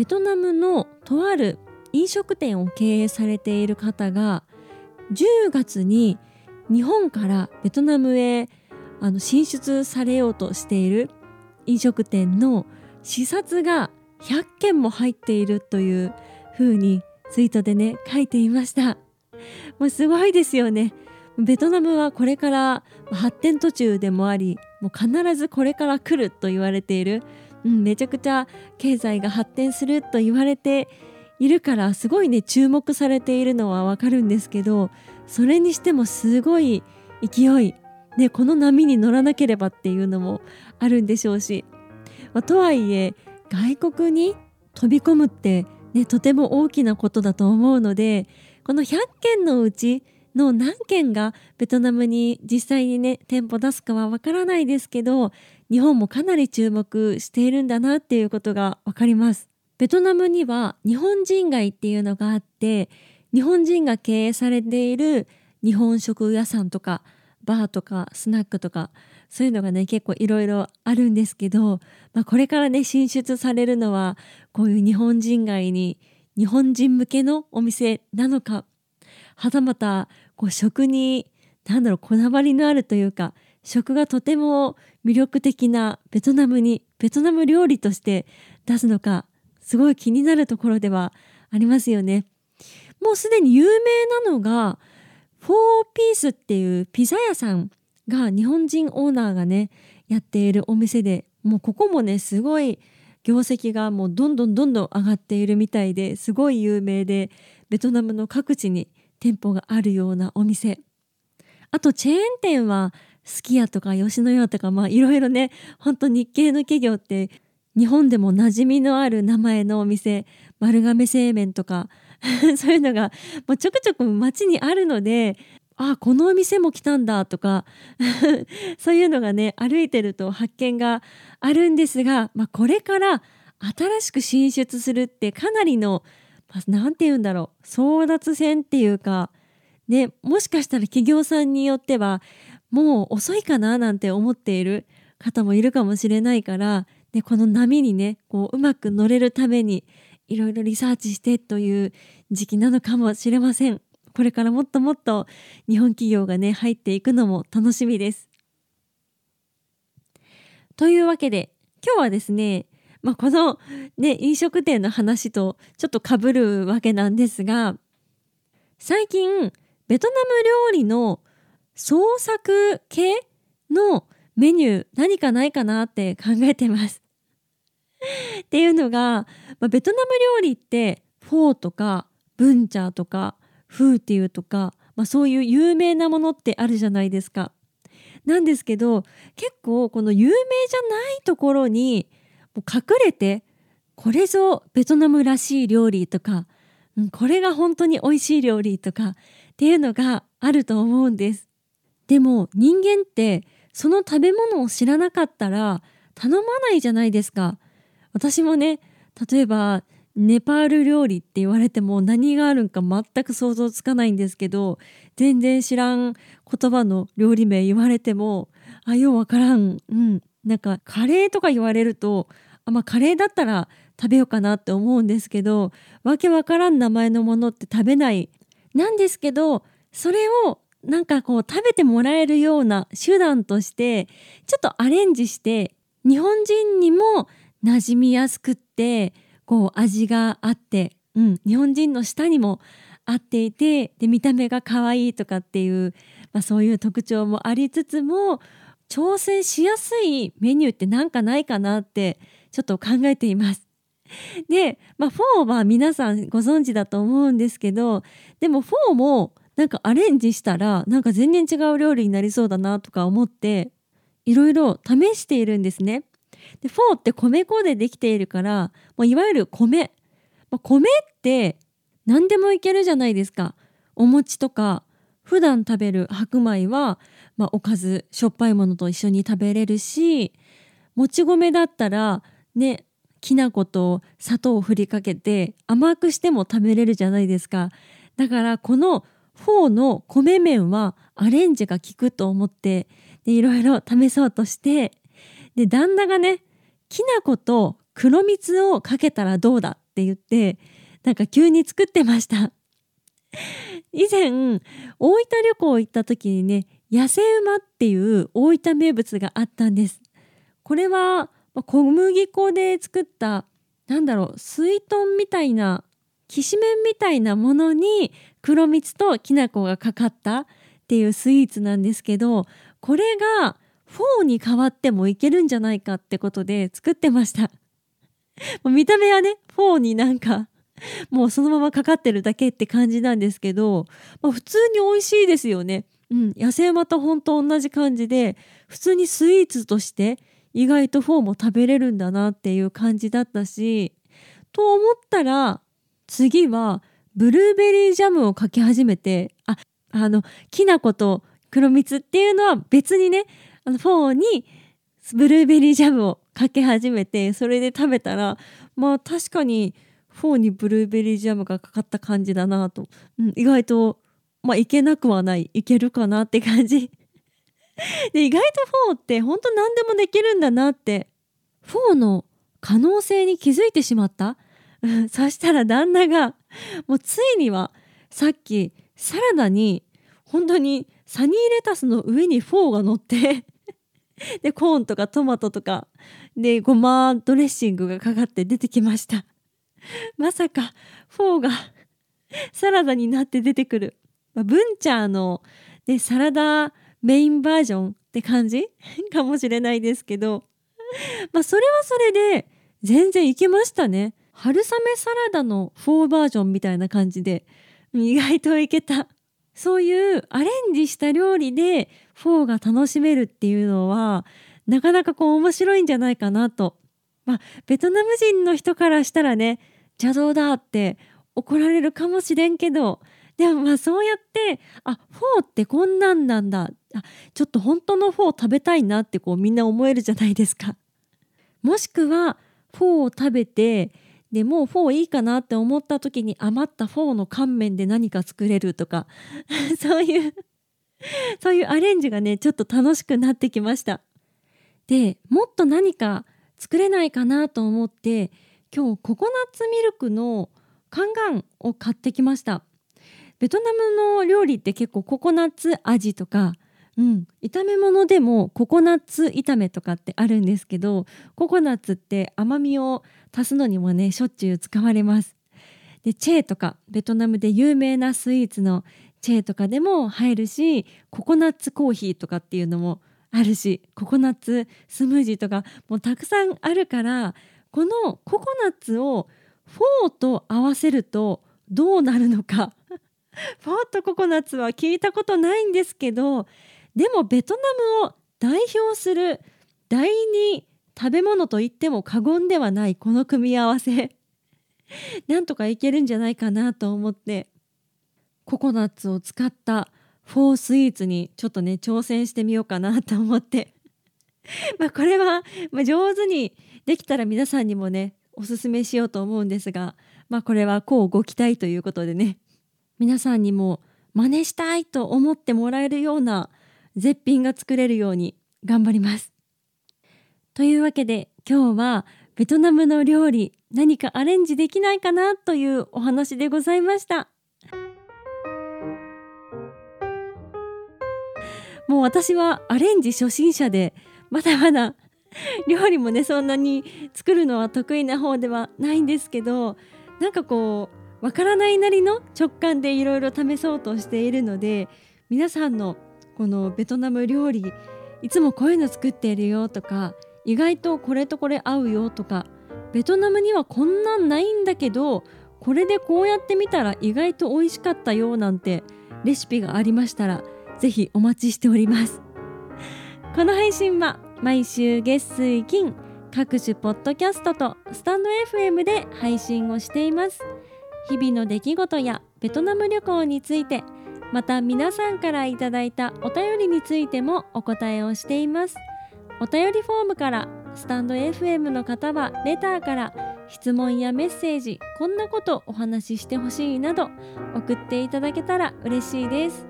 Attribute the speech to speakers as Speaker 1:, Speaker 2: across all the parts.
Speaker 1: ベトナムのとある飲食店を経営されている方が10月に日本からベトナムへあの進出されようとしている飲食店の視察が100件も入っているという風にツイートでね書いていました。もうすごいですよね。ベトナムはこれから発展途中でもありもう必ずこれから来ると言われているうん、めちゃくちゃ経済が発展すると言われているからすごいね注目されているのはわかるんですけどそれにしてもすごい勢い、ね、この波に乗らなければっていうのもあるんでしょうし、まあ、とはいえ外国に飛び込むって、ね、とても大きなことだと思うのでこの100件のうちの何件がベトナムに実際にね店舗出すかはわからないですけど日本もかなり注目しているんだなっていうことがわかります。ベトナムには日本人街っていうのがあって日本人が経営されている日本食屋さんとかバーとかスナックとかそういうのがね結構いろいろあるんですけど、まあ、これからね進出されるのはこういう日本人街に日本人向けのお店なのかはたまたこう食に何だろうこだわりのあるというか食がとても魅力的なベトナムにベトナム料理として出すのかすごい気になるところではありますよね。もうすでに有名なのがフォーピースっていうピザ屋さんが日本人オーナーがねやっているお店でもうここもねすごい業績がもうどんどんどんどん上がっているみたいですごい有名でベトナムの各地に店舗があるようなお店。あとチェーン店はすき家とか吉野家とかまあいろいろねほんと日系の企業って日本でも馴染みのある名前のお店。丸亀製麺とか。そういうのがちょくちょく街にあるのであこのお店も来たんだとか。そういうのがね歩いてると発見があるんですが、まあ、これから新しく進出するってかなりの何て言うんだろう争奪戦っていうかねもしかしたら企業さんによってはもう遅いかななんて思っている方もいるかもしれないから、ね、この波にねこううまく乗れるためにいろいろリサーチしてという時期なのかもしれません。これからもっともっと日本企業がね入っていくのも楽しみです。というわけで今日はですねまあ、この、ね、飲食店の話とちょっとかぶるわけなんですが最近ベトナム料理の創作系のメニュー何かないかなって考えてます。っていうのが、まあ、ベトナム料理ってフォーとかブンチャーとかフーティウとか、まあ、そういう有名なものってあるじゃないですか。なんですけど結構この有名じゃないところにもう隠れてこれぞベトナムらしい料理とか、うん、これが本当に美味しい料理とかっていうのがあると思うんです。でも人間ってその食べ物を知らなかったら頼まないじゃないですか。私もね例えばネパール料理って言われても何があるんか全く想像つかないんですけど全然知らん言葉の料理名言われてもあようわからんうんなんかカレーとか言われるとあまあカレーだったら食べようかなって思うんですけどわけわからん名前のものって食べない。なんですけどそれをなんかこう食べてもらえるような手段としてちょっとアレンジして日本人にも馴染みやすくってこう味があって、うん、日本人の舌にも合っていてで見た目が可愛いとかっていう、まあ、そういう特徴もありつつも調整しやすいメニューってなんかないかなってちょっと考えています。で、まあ、フォーは皆さんご存知だと思うんですけどでもフォーもなんかアレンジしたらなんか全然違う料理になりそうだなとか思っていろいろ試しているんですね。でフォーって米粉でできているからもういわゆる米、米って何でもいけるじゃないですかお餅とか普段食べる白米は、まあ、おかずしょっぱいものと一緒に食べれるしもち米だったらねきな粉と砂糖を振りかけて甘くしても食べれるじゃないですか。だからこのフォーの米麺はアレンジが効くと思ってでいろいろ試そうとしてで旦那がねきな粉と黒蜜をかけたらどうだって言ってなんか急に作ってました。以前大分旅行行った時にね野生馬っていう大分名物があったんです。これは小麦粉で作ったなんだろう水団みたいなきしめんみたいなものに黒蜜ときな粉がかかったっていうスイーツなんですけどこれがフォーに変わってもいけるんじゃないかってことで作ってました 見た目はねフォーになんか もうそのままかかってるだけって感じなんですけど、まあ、普通に美味しいですよね。うん、野生馬と本当同じ感じで普通にスイーツとして意外とフォーも食べれるんだなっていう感じだったしと思ったら次はブルーベリージャムをかけ始めてああのきな粉と黒蜜っていうのは別にねあのフォーにブルーベリージャムをかけ始めてそれで食べたらまあ確かにフォーにブルーベリージャムがかかった感じだなと、うん、意外とまあいけなくはない。いけるかなって感じ。で意外とフォーって本当何でもできるんだなって。フォーの可能性に気づいてしまった？うんそしたら旦那がもうついにはさっきサラダに本当にサニーレタスの上にフォーが乗ってでコーンとかトマトとかでごまドレッシングがかかって出てきました。まさかフォーがサラダになって出てくる、まあ、ブンチャーのでサラダメインバージョンって感じ？かもしれないですけど。まあそれはそれで全然いけましたね。春雨サラダのフォーバージョンみたいな感じで意外といけた。そういうアレンジした料理でフォーが楽しめるっていうのはなかなかこう面白いんじゃないかなとまあ、ベトナム人の人からしたらね邪道だって怒られるかもしれんけどでもまあそうやってあフォーってこんなんなんだあちょっと本当のフォー食べたいなってこうみんな思えるじゃないですか。もしくはフォーを食べてでもうフォーいいかなって思った時に余ったフォーの乾麺で何か作れるとか そういうそういうアレンジがねちょっと楽しくなってきました。でもっと何か作れないかなと思って今日ココナッツミルクのカンガンを買ってきました。ベトナムの料理って結構ココナッツ味とかうん、炒め物でもココナッツ炒めとかってあるんですけどココナッツって甘みを足すのにもねしょっちゅう使われます。でチェーとかベトナムで有名なスイーツのチェーとかでも入るしココナッツコーヒーとかっていうのもあるしココナッツスムージーとかもうたくさんあるからこのココナッツをフォーと合わせるとどうなるのか。フォーとココナッツは聞いたことないんですけどでもベトナムを代表する第二食べ物と言っても過言ではないこの組み合わせ。なんとかいけるんじゃないかなと思ってココナッツを使ったフォースイーツにちょっとね挑戦してみようかなと思って まあこれは、ま、上手にできたら皆さんにもねおすすめしようと思うんですがまあこれはこうご期待ということでね皆さんにも真似したいと思ってもらえるような絶品が作れるように頑張ります。というわけで今日はベトナムの料理何かアレンジできないかなというお話でございました。もう私はアレンジ初心者でまだまだ 料理もねそんなに作るのは得意な方ではないんですけどなんかこうわからないなりの直感でいろいろ試そうとしているので皆さんのこのベトナム料理いつもこういうの作っているよとか意外とこれとこれ合うよとかベトナムにはこんなんないんだけどこれでこうやってみたら意外と美味しかったよなんてレシピがありましたらぜひお待ちしております。この配信は毎週月水金各種ポッドキャストとスタンド FM で配信をしています。日々の出来事やベトナム旅行についてまた皆さんからいただいたお便りについてもお答えをしています。お便りフォームからスタンド FM の方はレターから質問やメッセージこんなことお話ししてほしいなど送っていただけたら嬉しいです。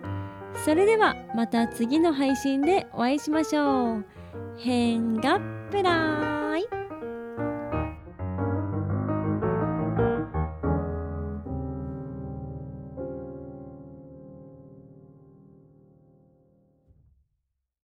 Speaker 1: それではまた次の配信でお会いしましょう。変がっぷらー。